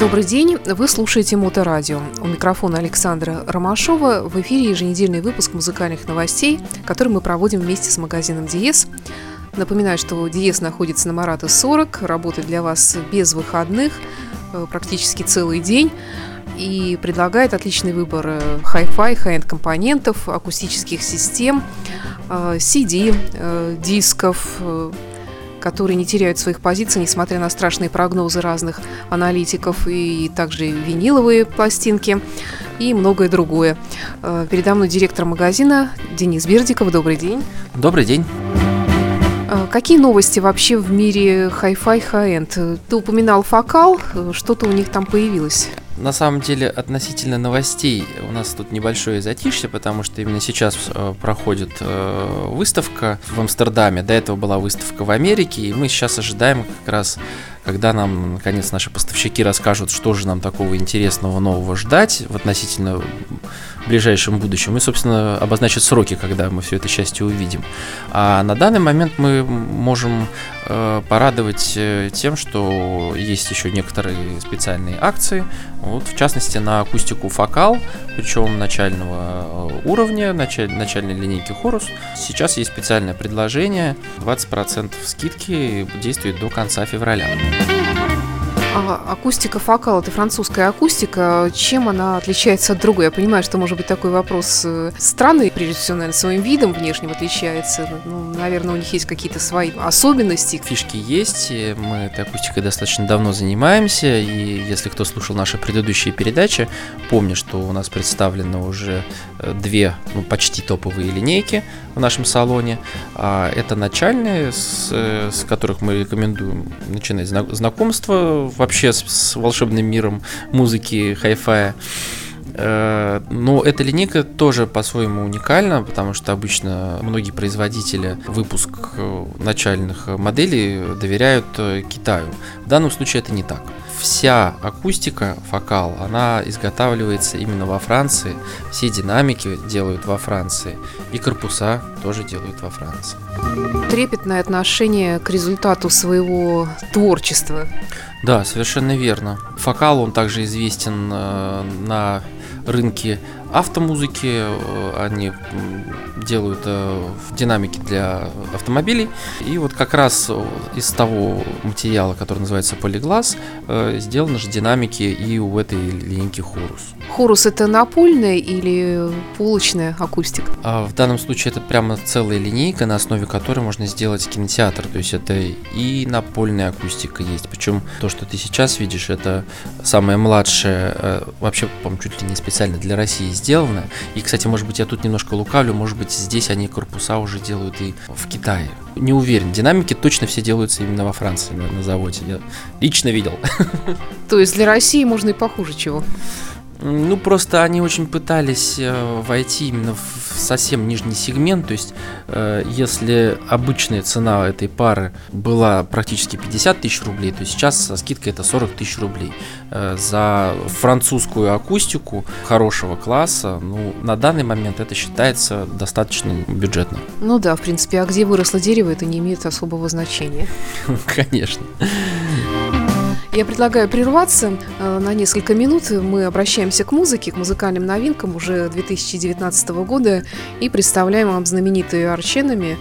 Добрый день, вы слушаете Моторадио. У микрофона Александра Ромашова. В эфире еженедельный выпуск музыкальных новостей, который мы проводим вместе с магазином Диес. Напоминаю, что Диес находится на Марата 40, работает для вас без выходных, э, практически целый день и предлагает отличный выбор Hi-Fi, high-end компонентов, акустических систем, э, CD, э, дисков, которые не теряют своих позиций, несмотря на страшные прогнозы разных аналитиков, и также виниловые пластинки и многое другое. Э, передо мной директор магазина Денис Бердиков. Добрый день. Добрый день. Э, какие новости вообще в мире Hi-Fi High-End? Ты упоминал Фокал, э, что-то у них там появилось на самом деле относительно новостей у нас тут небольшое затишье, потому что именно сейчас э, проходит э, выставка в Амстердаме. До этого была выставка в Америке, и мы сейчас ожидаем как раз когда нам, наконец, наши поставщики расскажут, что же нам такого интересного нового ждать в относительно ближайшем будущем, и, собственно, обозначат сроки, когда мы все это счастье увидим. А на данный момент мы можем э, порадовать э, тем, что есть еще некоторые специальные акции, вот, в частности, на акустику Фокал, причем начального э, уровня, началь, начальной линейки Хорус. Сейчас есть специальное предложение, 20% скидки действует до конца февраля. А акустика фокал это французская акустика. Чем она отличается от другой? Я понимаю, что может быть такой вопрос э, странный, прежде всего, наверное, своим видом внешним отличается. Ну, наверное, у них есть какие-то свои особенности. Фишки есть. Мы этой акустикой достаточно давно занимаемся. И если кто слушал наши предыдущие передачи, помню, что у нас представлено уже э, две, ну, почти топовые линейки в нашем салоне. А это начальные, с, э, с которых мы рекомендуем начинать знакомство вообще с, с волшебным миром музыки, хай-фая. Э, но эта линейка тоже по-своему уникальна, потому что обычно многие производители выпуск э, начальных моделей доверяют э, Китаю. В данном случае это не так. Вся акустика фокал, она изготавливается именно во Франции. Все динамики делают во Франции. И корпуса тоже делают во Франции. Трепетное отношение к результату своего творчества. Да, совершенно верно. Фокал, он также известен э, на рынке автомузыки, э, они делают э, динамики для автомобилей. И вот как раз из того материала, который называется полиглаз, э, сделаны же динамики и у этой линейки Хорус. Хорус это напольная или полочная акустика? А в данном случае это прямо целая линейка, на основе которой можно сделать кинотеатр. То есть это и напольная акустика есть. Причем то, что ты сейчас видишь, это самое младшее, вообще, по-моему, чуть ли не специально для России сделано. И, кстати, может быть, я тут немножко лукавлю, может быть, здесь они корпуса уже делают и в Китае. Не уверен. Динамики точно все делаются именно во Франции на, на заводе. Я лично видел. То есть для России можно и похуже чего? Ну, просто они очень пытались э, войти именно в совсем нижний сегмент. То есть, э, если обычная цена этой пары была практически 50 тысяч рублей, то сейчас со скидкой это 40 тысяч рублей. Э, за французскую акустику хорошего класса, ну, на данный момент это считается достаточно бюджетно. Ну да, в принципе, а где выросло дерево, это не имеет особого значения. Конечно. Я предлагаю прерваться э, на несколько минут. Мы обращаемся к музыке, к музыкальным новинкам уже 2019 года и представляем вам знаменитые арченами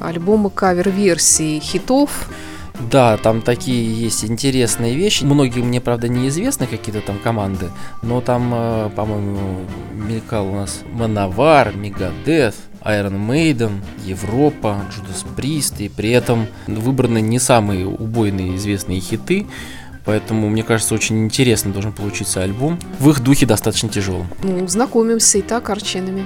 альбомы кавер-версии хитов. Да, там такие есть интересные вещи. Многие мне, правда, неизвестны какие-то там команды, но там, э, по-моему, мелькал у нас Мановар, Мегадет, Iron Maiden, Европа, Judas Priest, и при этом выбраны не самые убойные известные хиты, Поэтому, мне кажется, очень интересно должен получиться альбом. В их духе достаточно тяжелым. Ну, знакомимся и так арчинами.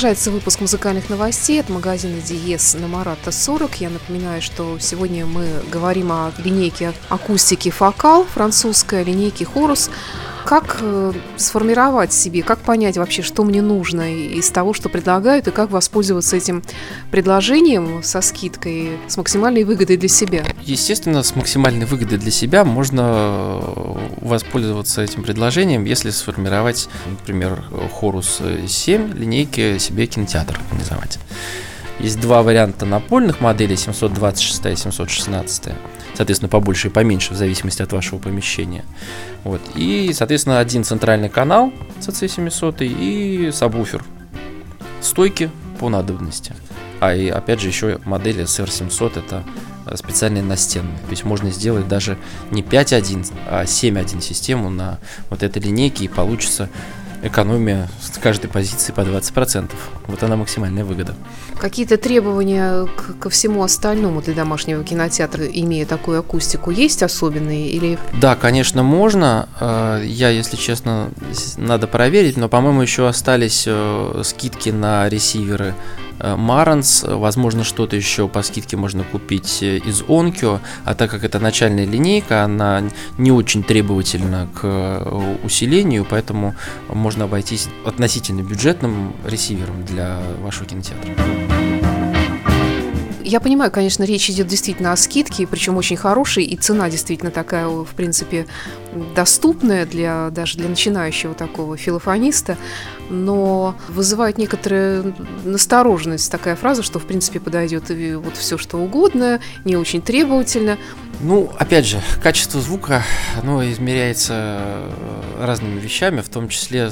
Продолжается выпуск музыкальных новостей от магазина Диес на Марата 40. Я напоминаю, что сегодня мы говорим о линейке акустики Фокал, французская линейки Хорус. Как э, сформировать себе, как понять вообще, что мне нужно из того, что предлагают, и как воспользоваться этим предложением со скидкой, с максимальной выгодой для себя? Естественно, с максимальной выгодой для себя можно э, воспользоваться этим предложением, если сформировать, например, Хорус 7 линейки себе кинотеатр организовать. Есть два варианта напольных моделей, 726 и 716 соответственно, побольше и поменьше, в зависимости от вашего помещения. Вот. И, соответственно, один центральный канал CC700 и сабвуфер. Стойки по надобности. А и опять же еще модели SR700 это специальные настенные. То есть можно сделать даже не 5.1, а 7.1 систему на вот этой линейке и получится экономия с каждой позиции по 20%. Вот она максимальная выгода. Какие-то требования к, ко всему остальному для домашнего кинотеатра, имея такую акустику, есть особенные или? Да, конечно, можно. Э, я, если честно, надо проверить, но, по-моему, еще остались э, скидки на ресиверы Маранс, возможно, что-то еще по скидке можно купить э, из Onkyo, а так как это начальная линейка, она не очень требовательна к э, усилению, поэтому можно обойтись относительно бюджетным ресивером для вашего кинотеатра. Я понимаю, конечно, речь идет действительно о скидке, причем очень хорошей, и цена действительно такая, в принципе, доступная для даже для начинающего такого филофониста, но вызывает некоторую настороженность такая фраза, что, в принципе, подойдет вот все, что угодно, не очень требовательно. Ну, опять же, качество звука, оно измеряется разными вещами, в том числе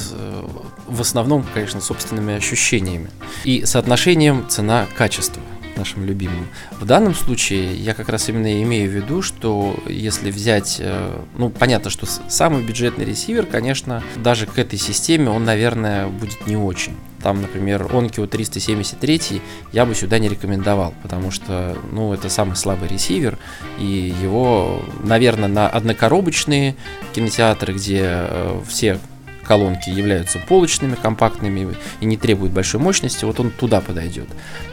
в основном, конечно, собственными ощущениями и соотношением цена-качество нашим любимым. В данном случае я как раз именно имею в виду, что если взять, э, ну, понятно, что самый бюджетный ресивер, конечно, даже к этой системе он, наверное, будет не очень. Там, например, Onkyo 373 я бы сюда не рекомендовал, потому что, ну, это самый слабый ресивер, и его, наверное, на однокоробочные кинотеатры, где э, все колонки являются полочными, компактными и не требуют большой мощности, вот он туда подойдет.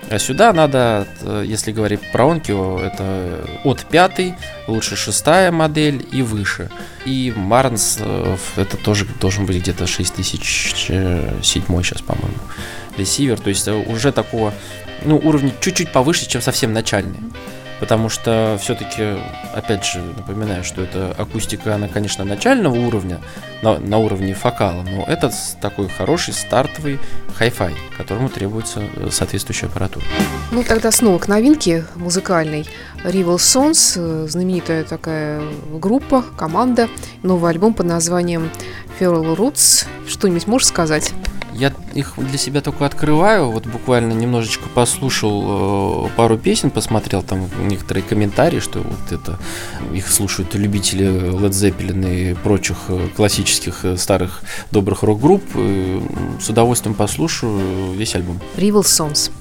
А сюда надо, э, если говорить про Onkyo, это от пятой, лучше шестая модель и выше. И Марнс э, это тоже должен быть где-то 6007 сейчас, по-моему, ресивер. То есть э, уже такого ну, уровня чуть-чуть повыше, чем совсем начальный потому что все-таки, опять же, напоминаю, что это акустика, она, конечно, начального уровня, на, на уровне фокала, но это такой хороший стартовый хай-фай, которому требуется э, соответствующая аппаратура. Ну, тогда снова к новинке музыкальной. Rival Sons, э, знаменитая такая группа, команда, новый альбом под названием Feral Roots. Что-нибудь можешь сказать? Я их для себя только открываю, вот буквально немножечко послушал э, пару песен, посмотрел там некоторые комментарии, что вот это их слушают любители Led Zeppelin и прочих э, классических э, старых добрых рок-групп. С удовольствием послушаю весь альбом. Rival Songs.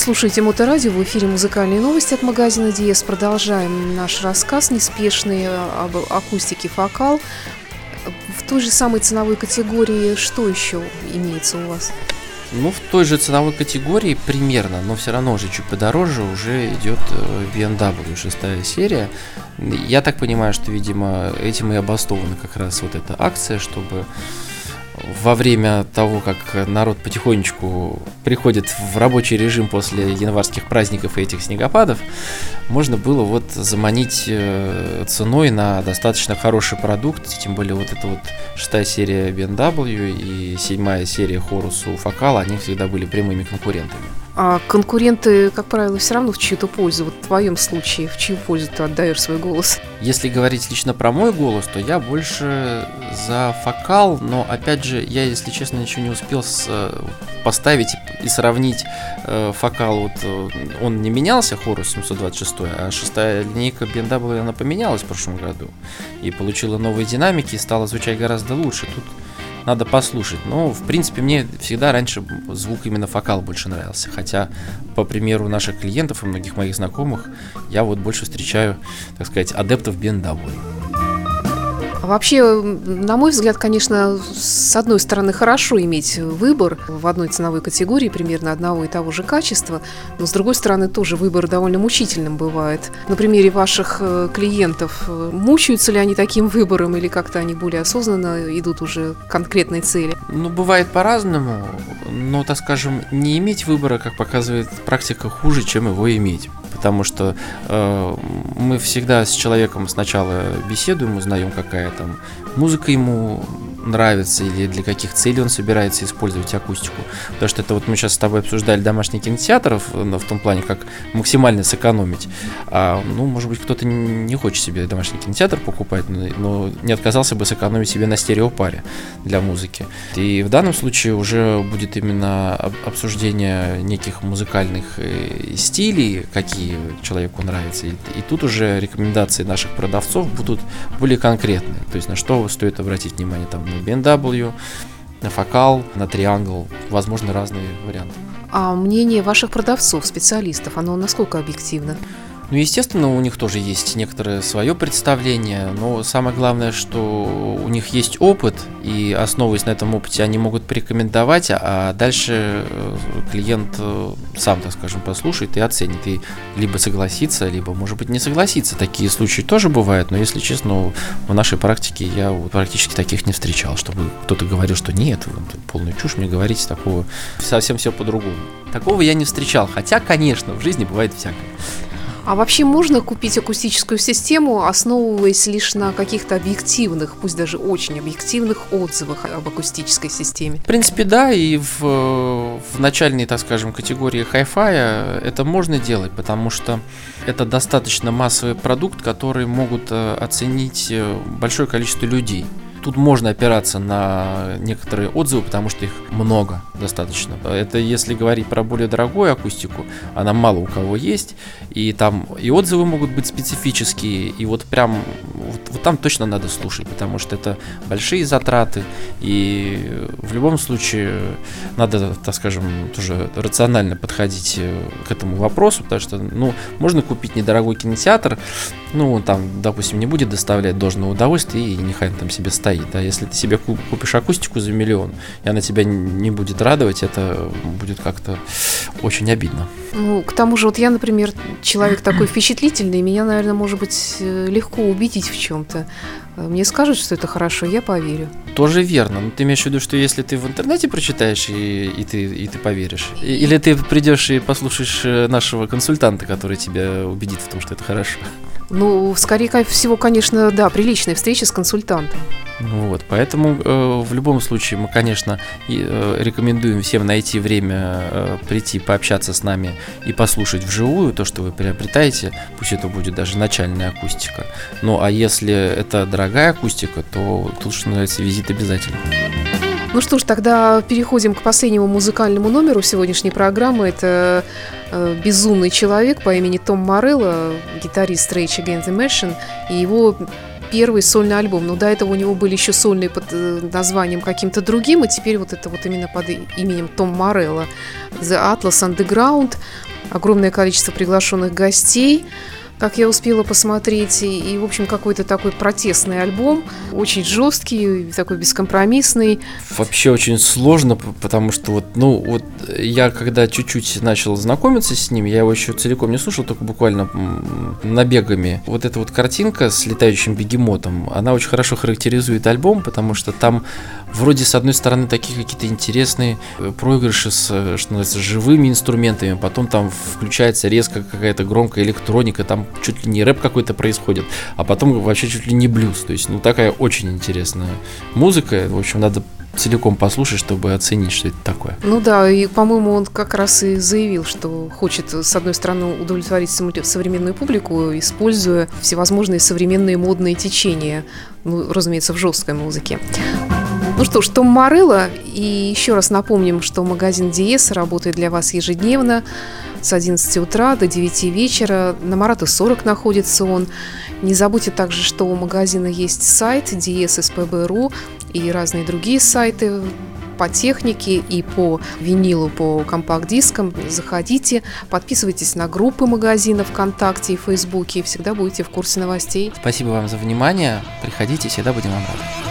Слушаете Моторадио, в эфире музыкальные новости от магазина Диес. Продолжаем наш рассказ неспешный об акустике «Фокал». В той же самой ценовой категории что еще имеется у вас? Ну, в той же ценовой категории примерно, но все равно уже чуть подороже уже идет э, BMW шестая серия. Я так понимаю, что, видимо, этим и обоснована как раз вот эта акция, чтобы во время того, как народ потихонечку приходит в рабочий режим после январских праздников и этих снегопадов, можно было вот заманить э, ценой на достаточно хороший продукт, тем более вот эта вот шестая серия BMW и седьмая серия Horus у Фокала, они всегда были прямыми конкурентами. А конкуренты, как правило, все равно в чью-то пользу. Вот в твоем случае, в чью пользу ты отдаешь свой голос? Если говорить лично про мой голос, то я больше за фокал, но опять же, я, если честно, ничего не успел с, поставить и сравнить э, фокал. Вот э, он не менялся, Хорус 726, а шестая линейка BMW она поменялась в прошлом году и получила новые динамики и стала звучать гораздо лучше. Тут надо послушать. Но, в принципе, мне всегда раньше звук именно фокал больше нравился. Хотя, по примеру наших клиентов и многих моих знакомых, я вот больше встречаю, так сказать, адептов BMW. Вообще, на мой взгляд, конечно, с одной стороны, хорошо иметь выбор в одной ценовой категории примерно одного и того же качества, но с другой стороны, тоже выбор довольно мучительным бывает. На примере ваших э, клиентов, э, мучаются ли они таким выбором или как-то они более осознанно идут уже к конкретной цели? Ну, бывает по-разному, но, так скажем, не иметь выбора, как показывает практика, хуже, чем его иметь потому что э, мы всегда с человеком сначала беседуем, узнаем, какая там музыка ему нравится или для каких целей он собирается использовать акустику. Потому что это вот мы сейчас с тобой обсуждали домашний кинотеатр в, в том плане, как максимально сэкономить. А, ну, может быть, кто-то не хочет себе домашний кинотеатр покупать, но, но не отказался бы сэкономить себе на стереопаре для музыки. И в данном случае уже будет именно обсуждение неких музыкальных э, стилей, какие человеку нравятся. И, и тут уже рекомендации наших продавцов будут более конкретные. То есть на что стоит обратить внимание там на BMW, на фокал, на триангл, возможно, разные варианты. А мнение ваших продавцов, специалистов, оно насколько объективно? Ну, естественно, у них тоже есть некоторое свое представление, но самое главное, что у них есть опыт, и основываясь на этом опыте, они могут порекомендовать, а дальше э, клиент э, сам, так скажем, послушает и оценит, и либо согласится, либо, может быть, не согласится. Такие случаи тоже бывают, но, если честно, в нашей практике я практически таких не встречал, чтобы кто-то говорил, что нет, полную чушь мне говорите такого, совсем все по-другому. Такого я не встречал, хотя, конечно, в жизни бывает всякое. А вообще можно купить акустическую систему, основываясь лишь на каких-то объективных, пусть даже очень объективных отзывах об акустической системе? В принципе, да, и в, в начальной, так скажем, категории Hi-Fi это можно делать, потому что это достаточно массовый продукт, который могут э, оценить э, большое количество людей. Тут можно опираться на некоторые отзывы, потому что их много достаточно. Это если говорить про более дорогую акустику, она мало у кого есть, и там и отзывы могут быть специфические, и вот прям вот, вот там точно надо слушать, потому что это большие затраты, и в любом случае надо, так скажем, тоже рационально подходить э, к этому вопросу, потому что, ну, можно купить недорогой кинотеатр, ну, там, допустим, не будет доставлять должного удовольствия, и нехай он там себе стоит, да, если ты себе купишь акустику за миллион, и она тебя не будет радовать, это будет как-то очень обидно. Ну, к тому же, вот я, например, человек такой впечатлительный, меня, наверное, может быть, э, легко убедить в чем-то. Мне скажут, что это хорошо, я поверю. Тоже верно. Но ты имеешь в виду, что если ты в интернете прочитаешь и, и, ты, и ты поверишь? Или ты придешь и послушаешь э, нашего консультанта, который тебя убедит в том, что это хорошо? Ну, скорее всего, конечно, да, приличная встреча с консультантом. Вот, поэтому э, в любом случае мы, конечно, э, рекомендуем всем найти время э, прийти пообщаться с нами и послушать вживую то, что вы приобретаете. Пусть это будет даже начальная акустика. Ну а если это дорогая акустика, то тут, что называется, визит обязательно. Ну что ж, тогда переходим к последнему музыкальному номеру сегодняшней программы. Это э, «Безумный человек» по имени Том Морелло, гитарист Rage Against the Machine, и его первый сольный альбом. Но до этого у него были еще сольные под э, названием каким-то другим, и теперь вот это вот именно под именем Том Морелло. The Atlas Underground. огромное количество приглашенных гостей как я успела посмотреть, и, в общем, какой-то такой протестный альбом, очень жесткий, такой бескомпромиссный. Вообще очень сложно, потому что вот, ну, вот я когда чуть-чуть начал знакомиться с ним, я его еще целиком не слушал, только буквально набегами. Вот эта вот картинка с летающим бегемотом, она очень хорошо характеризует альбом, потому что там вроде с одной стороны такие какие-то интересные э, проигрыши с, э, что называется, живыми инструментами, потом там включается резко какая-то громкая электроника, там чуть ли не рэп какой-то происходит, а потом вообще чуть ли не блюз. То есть, ну, такая очень интересная музыка. В общем, надо целиком послушать, чтобы оценить, что это такое. Ну да, и, по-моему, он как раз и заявил, что хочет, с одной стороны, удовлетворить современную публику, используя всевозможные современные модные течения, ну, разумеется, в жесткой музыке. Ну что ж, Том Морелло, и еще раз напомним, что магазин Диес работает для вас ежедневно с 11 утра до 9 вечера. На Марата 40 находится он. Не забудьте также, что у магазина есть сайт DSSPB.ru и разные другие сайты по технике и по винилу, по компакт-дискам. Заходите, подписывайтесь на группы магазина ВКонтакте и Фейсбуке, и всегда будете в курсе новостей. Спасибо вам за внимание. Приходите, всегда будем вам рады.